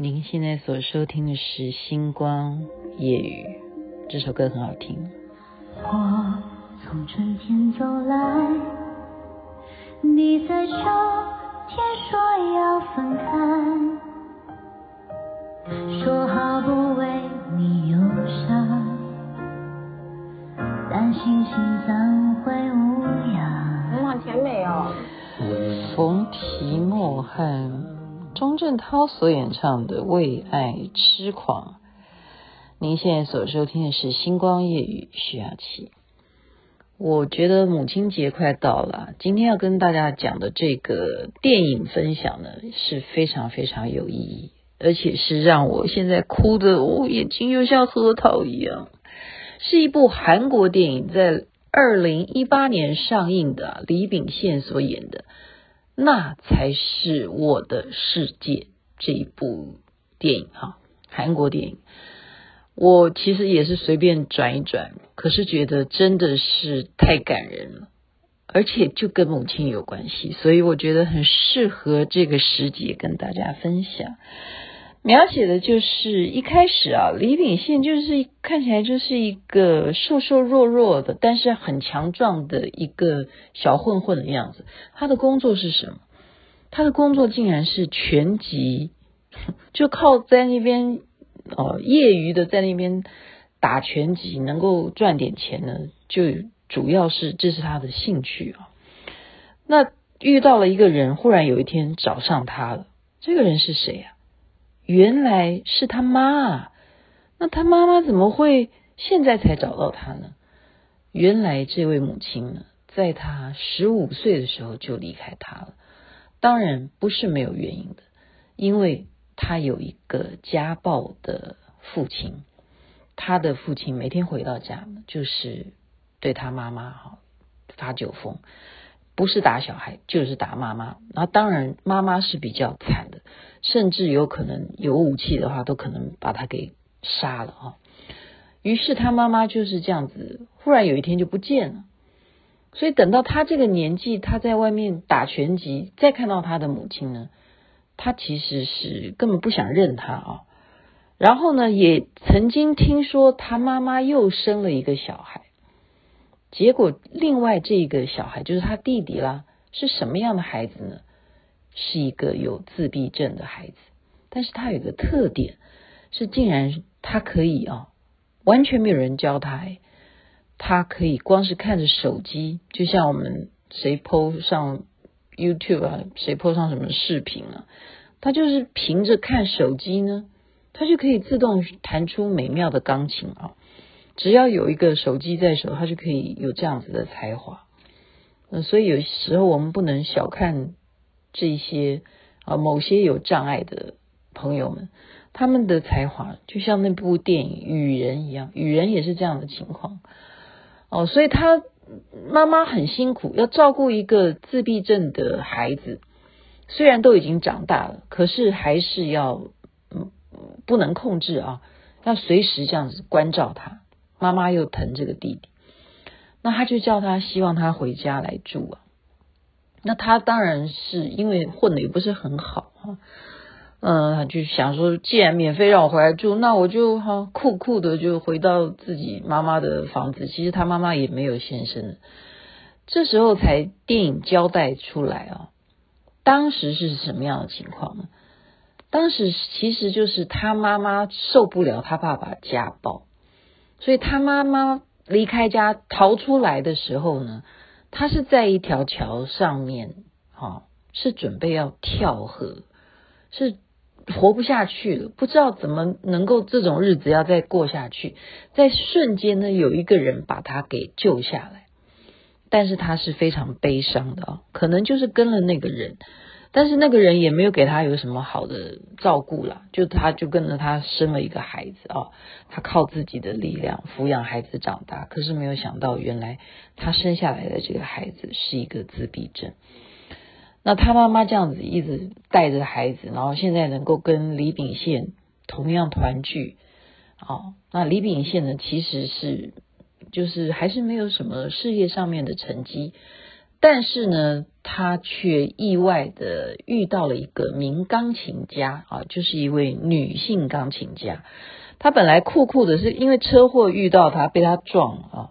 您现在所收听的是《星光夜雨》，这首歌很好听。我从春天走来，你在秋天说要分开，说好不为你忧伤，担心心怎会无恙。很好，甜美哦。冯提莫汉。钟镇涛所演唱的《为爱痴狂》，您现在所收听的是《星光夜雨》徐雅琪。我觉得母亲节快到了，今天要跟大家讲的这个电影分享呢，是非常非常有意义，而且是让我现在哭的，我眼睛又像核桃一样。是一部韩国电影，在二零一八年上映的，李秉宪所演的。那才是我的世界这一部电影哈，韩国电影，我其实也是随便转一转，可是觉得真的是太感人了，而且就跟母亲有关系，所以我觉得很适合这个时节跟大家分享。描写的就是一开始啊，李秉宪就是看起来就是一个瘦瘦弱弱的，但是很强壮的一个小混混的样子。他的工作是什么？他的工作竟然是拳击，就靠在那边哦，业余的在那边打拳击，能够赚点钱呢。就主要是这是他的兴趣啊。那遇到了一个人，忽然有一天找上他了。这个人是谁呀？原来是他妈啊！那他妈妈怎么会现在才找到他呢？原来这位母亲呢，在他十五岁的时候就离开他了。当然不是没有原因的，因为他有一个家暴的父亲，他的父亲每天回到家，就是对他妈妈哈发酒疯。不是打小孩，就是打妈妈。那当然妈妈是比较惨的，甚至有可能有武器的话，都可能把他给杀了哈。于是他妈妈就是这样子，忽然有一天就不见了。所以等到他这个年纪，他在外面打拳击，再看到他的母亲呢，他其实是根本不想认他啊。然后呢，也曾经听说他妈妈又生了一个小孩。结果，另外这个小孩就是他弟弟啦，是什么样的孩子呢？是一个有自闭症的孩子，但是他有个特点，是竟然他可以啊，完全没有人教他，他可以光是看着手机，就像我们谁 po 上 YouTube 啊，谁 po 上什么视频啊，他就是凭着看手机呢，他就可以自动弹出美妙的钢琴啊。只要有一个手机在手，他就可以有这样子的才华。嗯，所以有时候我们不能小看这些啊，某些有障碍的朋友们，他们的才华就像那部电影《雨人》一样，《雨人》也是这样的情况。哦，所以他妈妈很辛苦，要照顾一个自闭症的孩子，虽然都已经长大了，可是还是要嗯不能控制啊，要随时这样子关照他。妈妈又疼这个弟弟，那他就叫他希望他回家来住啊。那他当然是因为混的也不是很好啊，嗯，他就想说既然免费让我回来住，那我就哈酷酷的就回到自己妈妈的房子。其实他妈妈也没有现身，这时候才电影交代出来啊。当时是什么样的情况呢？当时其实就是他妈妈受不了他爸爸家暴。所以他妈妈离开家逃出来的时候呢，他是在一条桥上面，哈，是准备要跳河，是活不下去了，不知道怎么能够这种日子要再过下去，在瞬间呢，有一个人把他给救下来，但是他是非常悲伤的啊，可能就是跟了那个人。但是那个人也没有给他有什么好的照顾了，就他就跟着他生了一个孩子啊，他靠自己的力量抚养孩子长大，可是没有想到原来他生下来的这个孩子是一个自闭症。那他妈妈这样子一直带着孩子，然后现在能够跟李秉宪同样团聚，啊，那李秉宪呢其实是就是还是没有什么事业上面的成绩。但是呢，他却意外的遇到了一个名钢琴家啊，就是一位女性钢琴家。他本来酷酷的，是因为车祸遇到他，被他撞了啊，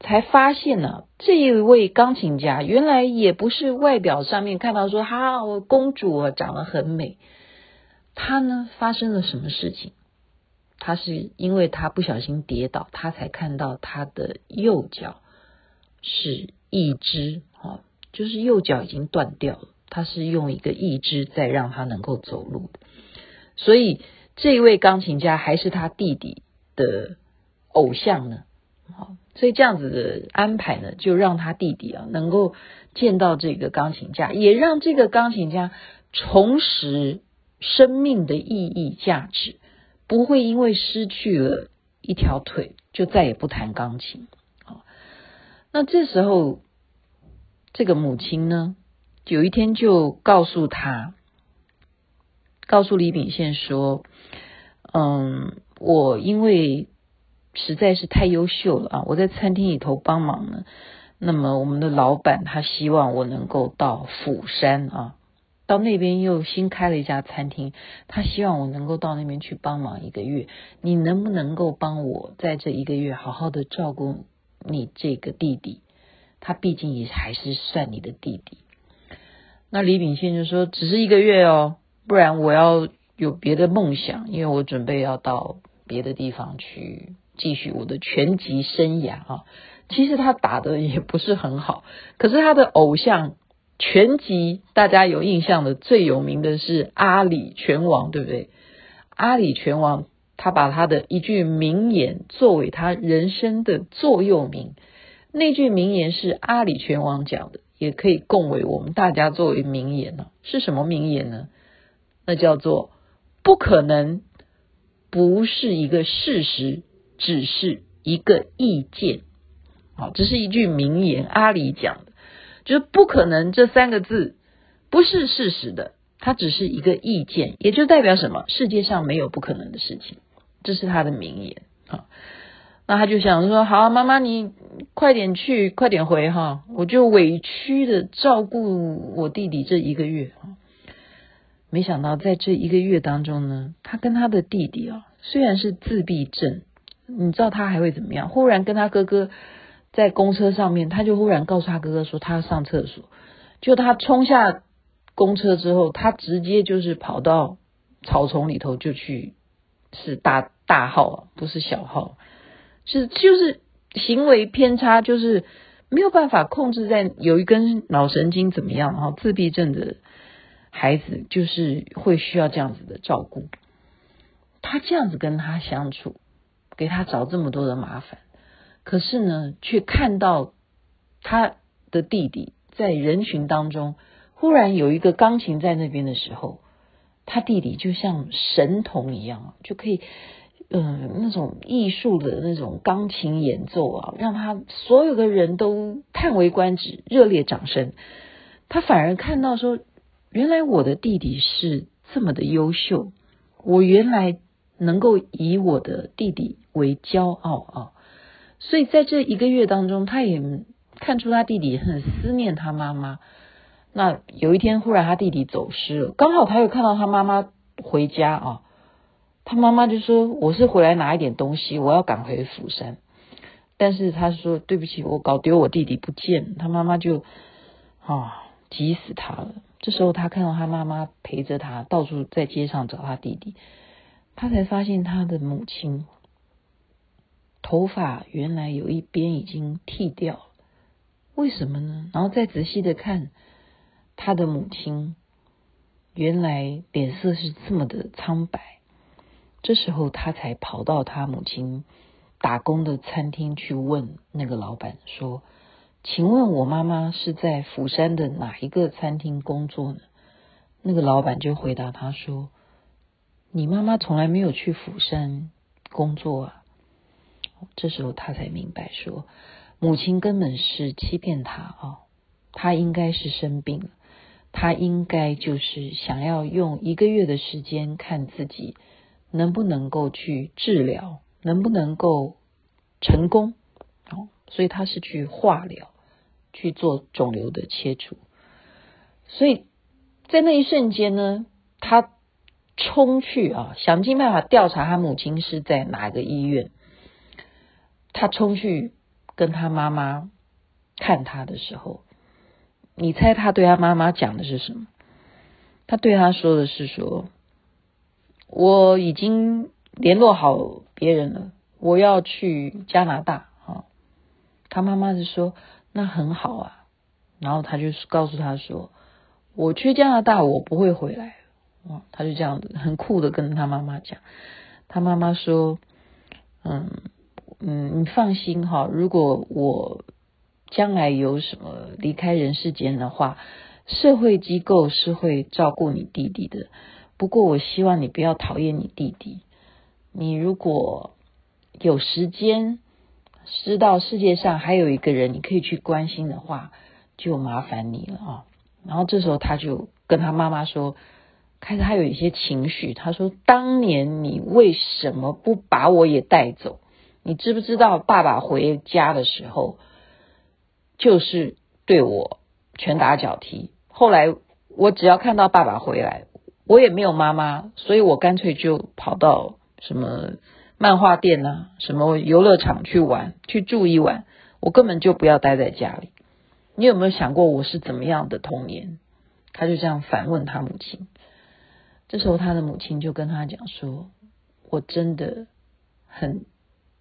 才发现呢、这一位钢琴家原来也不是外表上面看到说哈，我公主啊，长得很美。他呢，发生了什么事情？他是因为他不小心跌倒，他才看到他的右脚是义肢啊，就是右脚已经断掉了。他是用一个义肢在让他能够走路的，所以这位钢琴家还是他弟弟的偶像呢。好，所以这样子的安排呢，就让他弟弟啊能够见到这个钢琴家，也让这个钢琴家重拾。生命的意义价值不会因为失去了一条腿就再也不弹钢琴。那这时候这个母亲呢，有一天就告诉他，告诉李秉宪说：“嗯，我因为实在是太优秀了啊，我在餐厅里头帮忙呢。那么我们的老板他希望我能够到釜山啊。”到那边又新开了一家餐厅，他希望我能够到那边去帮忙一个月。你能不能够帮我在这一个月好好的照顾你这个弟弟？他毕竟也还是算你的弟弟。那李秉宪就说：“只是一个月哦，不然我要有别的梦想，因为我准备要到别的地方去继续我的拳击生涯啊。”其实他打的也不是很好，可是他的偶像。拳击大家有印象的最有名的是阿里拳王，对不对？阿里拳王他把他的一句名言作为他人生的座右铭，那句名言是阿里拳王讲的，也可以供为我们大家作为名言呢。是什么名言呢？那叫做“不可能不是一个事实，只是一个意见”。好，这是一句名言，阿里讲的。就是不可能这三个字不是事实的，它只是一个意见，也就代表什么？世界上没有不可能的事情，这是他的名言啊。那他就想说：好，妈妈你快点去，快点回哈，我就委屈的照顾我弟弟这一个月啊。没想到在这一个月当中呢，他跟他的弟弟啊，虽然是自闭症，你知道他还会怎么样？忽然跟他哥哥。在公车上面，他就忽然告诉他哥哥说他要上厕所，就他冲下公车之后，他直接就是跑到草丛里头就去，是大大号啊，不是小号，是就是行为偏差，就是没有办法控制在有一根脑神经怎么样，哈自闭症的孩子就是会需要这样子的照顾，他这样子跟他相处，给他找这么多的麻烦。可是呢，却看到他的弟弟在人群当中，忽然有一个钢琴在那边的时候，他弟弟就像神童一样，就可以，嗯、那种艺术的那种钢琴演奏啊，让他所有的人都叹为观止，热烈掌声。他反而看到说，原来我的弟弟是这么的优秀，我原来能够以我的弟弟为骄傲啊。所以在这一个月当中，他也看出他弟弟很思念他妈妈。那有一天，忽然他弟弟走失了，刚好他又看到他妈妈回家啊。他妈妈就说：“我是回来拿一点东西，我要赶回釜山。”但是他说：“对不起，我搞丢我弟弟不见了。”他妈妈就啊急死他了。这时候他看到他妈妈陪着他到处在街上找他弟弟，他才发现他的母亲。头发原来有一边已经剃掉了，为什么呢？然后再仔细的看，他的母亲原来脸色是这么的苍白。这时候他才跑到他母亲打工的餐厅去问那个老板说：“请问我妈妈是在釜山的哪一个餐厅工作呢？”那个老板就回答他说：“你妈妈从来没有去釜山工作啊。”这时候他才明白说，母亲根本是欺骗他啊，他应该是生病了，他应该就是想要用一个月的时间看自己能不能够去治疗，能不能够成功，哦，所以他是去化疗，去做肿瘤的切除。所以在那一瞬间呢，他冲去啊，想尽办法调查他母亲是在哪个医院。他冲去跟他妈妈看他的时候，你猜他对他妈妈讲的是什么？他对他说的是说：“我已经联络好别人了，我要去加拿大。”啊，他妈妈就说：“那很好啊。”然后他就告诉他说：“我去加拿大，我不会回来。”哦，他就这样子很酷的跟他妈妈讲。他妈妈说：“嗯。”嗯，你放心哈，如果我将来有什么离开人世间的话，社会机构是会照顾你弟弟的。不过我希望你不要讨厌你弟弟。你如果有时间，知道世界上还有一个人你可以去关心的话，就麻烦你了啊。然后这时候他就跟他妈妈说，开始他有一些情绪，他说：“当年你为什么不把我也带走？”你知不知道，爸爸回家的时候，就是对我拳打脚踢。后来我只要看到爸爸回来，我也没有妈妈，所以我干脆就跑到什么漫画店啊，什么游乐场去玩，去住一晚。我根本就不要待在家里。你有没有想过我是怎么样的童年？他就这样反问他母亲。这时候他的母亲就跟他讲说：“我真的很。”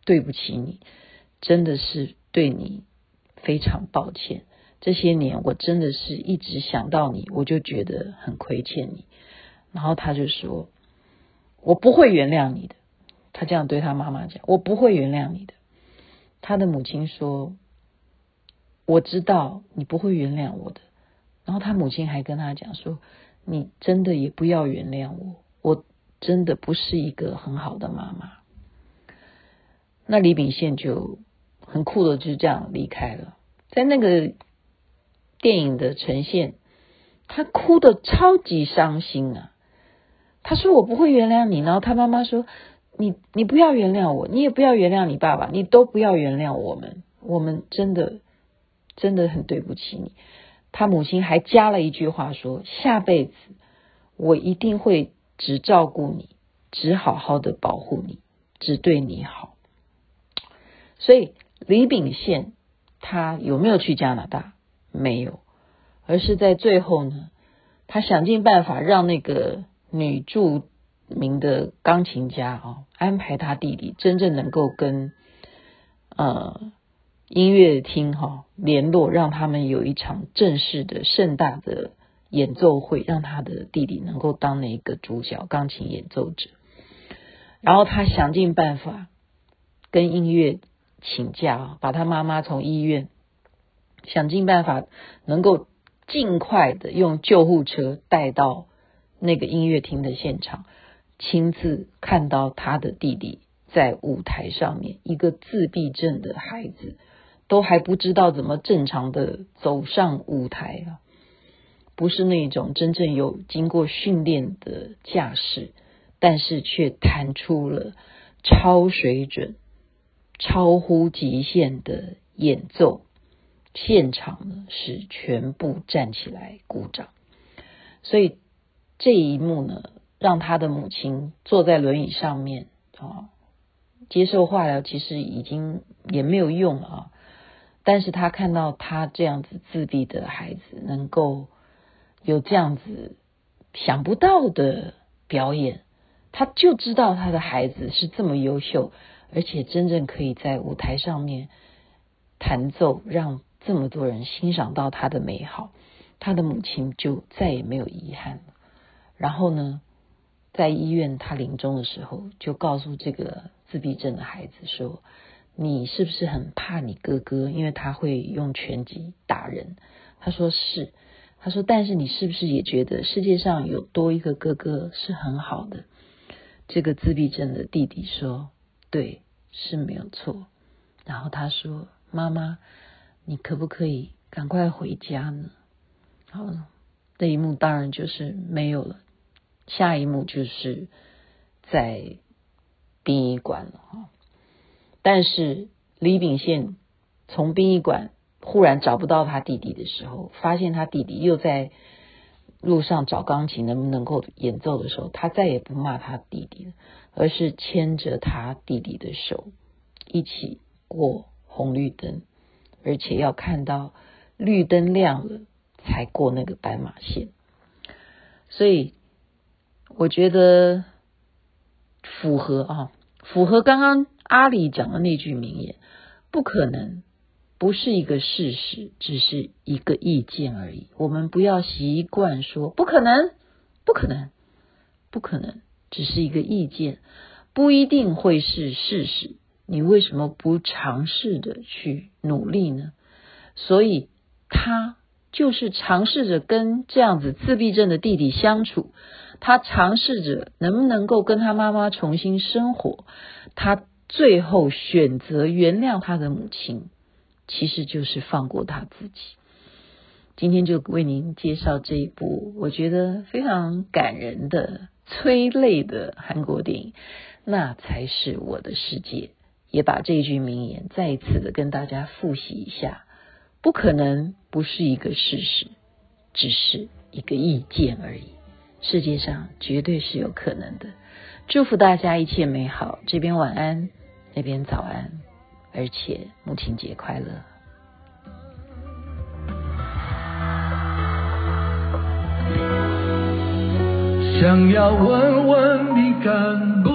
对不起你，真的是对你非常抱歉。这些年我真的是一直想到你，我就觉得很亏欠你。然后他就说：“我不会原谅你的。”他这样对他妈妈讲：“我不会原谅你的。”他的母亲说：“我知道你不会原谅我的。”然后他母亲还跟他讲说：“你真的也不要原谅我，我真的不是一个很好的妈妈。”那李秉宪就很酷的就这样离开了，在那个电影的呈现，他哭得超级伤心啊！他说：“我不会原谅你。”然后他妈妈说：“你你不要原谅我，你也不要原谅你爸爸，你都不要原谅我们，我们真的真的很对不起你。”他母亲还加了一句话说：“下辈子我一定会只照顾你，只好好的保护你，只对你好。”所以李秉宪他有没有去加拿大？没有，而是在最后呢，他想尽办法让那个女著名的钢琴家啊，安排他弟弟真正能够跟呃音乐厅哈联络，让他们有一场正式的盛大的演奏会，让他的弟弟能够当那个主角钢琴演奏者。然后他想尽办法跟音乐。请假，把他妈妈从医院想尽办法，能够尽快的用救护车带到那个音乐厅的现场，亲自看到他的弟弟在舞台上面，一个自闭症的孩子都还不知道怎么正常的走上舞台啊，不是那种真正有经过训练的架势，但是却弹出了超水准。超乎极限的演奏，现场呢是全部站起来鼓掌，所以这一幕呢，让他的母亲坐在轮椅上面啊，接受化疗其实已经也没有用了啊，但是他看到他这样子自闭的孩子能够有这样子想不到的表演，他就知道他的孩子是这么优秀。而且真正可以在舞台上面弹奏，让这么多人欣赏到他的美好，他的母亲就再也没有遗憾了。然后呢，在医院他临终的时候，就告诉这个自闭症的孩子说：“你是不是很怕你哥哥？因为他会用拳击打人。”他说是。他说：“但是你是不是也觉得世界上有多一个哥哥是很好的？”这个自闭症的弟弟说。对，是没有错。然后他说：“妈妈，你可不可以赶快回家呢？”好，这一幕当然就是没有了。下一幕就是在殡仪馆了哈。但是李秉宪从殡仪馆忽然找不到他弟弟的时候，发现他弟弟又在路上找钢琴，能不能够演奏的时候，他再也不骂他弟弟了，而是牵着他弟弟的手一起过红绿灯，而且要看到绿灯亮了才过那个斑马线。所以我觉得符合啊，符合刚刚阿里讲的那句名言：不可能。不是一个事实，只是一个意见而已。我们不要习惯说不可能，不可能，不可能，只是一个意见，不一定会是事实。你为什么不尝试着去努力呢？所以他就是尝试着跟这样子自闭症的弟弟相处，他尝试着能不能够跟他妈妈重新生活，他最后选择原谅他的母亲。其实就是放过他自己。今天就为您介绍这一部我觉得非常感人的催泪的韩国电影，那才是我的世界。也把这句名言再一次的跟大家复习一下：不可能不是一个事实，只是一个意见而已。世界上绝对是有可能的。祝福大家一切美好。这边晚安，那边早安。而且母亲节快乐！想要问问你敢不